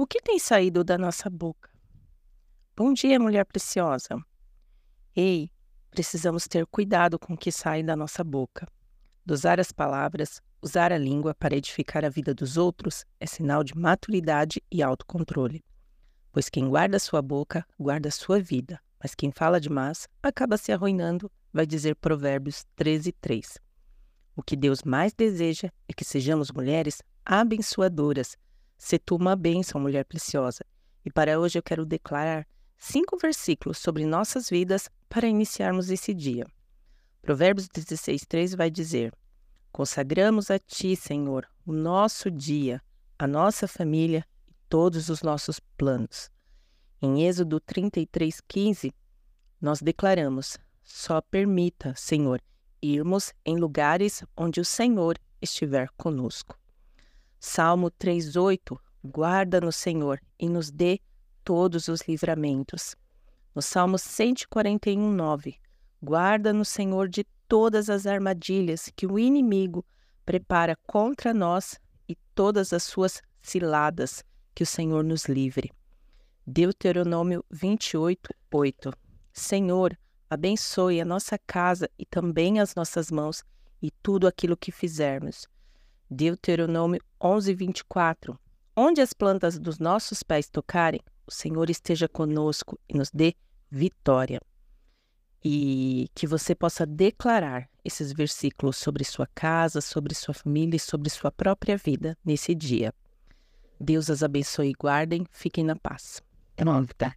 O que tem saído da nossa boca? Bom dia, mulher preciosa. Ei, precisamos ter cuidado com o que sai da nossa boca. Dosar as palavras, usar a língua para edificar a vida dos outros é sinal de maturidade e autocontrole. Pois quem guarda sua boca, guarda sua vida, mas quem fala demais acaba se arruinando, vai dizer Provérbios 13, 3. O que Deus mais deseja é que sejamos mulheres abençoadoras, Se tu uma bênção, mulher preciosa. E para hoje eu quero declarar cinco versículos sobre nossas vidas para iniciarmos esse dia. Provérbios 16, 3 vai dizer: Consagramos a Ti, Senhor, o nosso dia, a nossa família e todos os nossos planos. Em Êxodo 33, 15, nós declaramos: Só permita, Senhor, irmos em lugares onde o Senhor estiver conosco. Salmo 3:8 Guarda no Senhor e nos dê todos os livramentos. No Salmo 141:9 Guarda no Senhor de todas as armadilhas que o inimigo prepara contra nós e todas as suas ciladas, que o Senhor nos livre. Deuteronômio 28:8 Senhor, abençoe a nossa casa e também as nossas mãos e tudo aquilo que fizermos. Deuteronômio 11, 24. Onde as plantas dos nossos pés tocarem, o Senhor esteja conosco e nos dê vitória. E que você possa declarar esses versículos sobre sua casa, sobre sua família e sobre sua própria vida nesse dia. Deus as abençoe e guardem. Fiquem na paz. Pronta.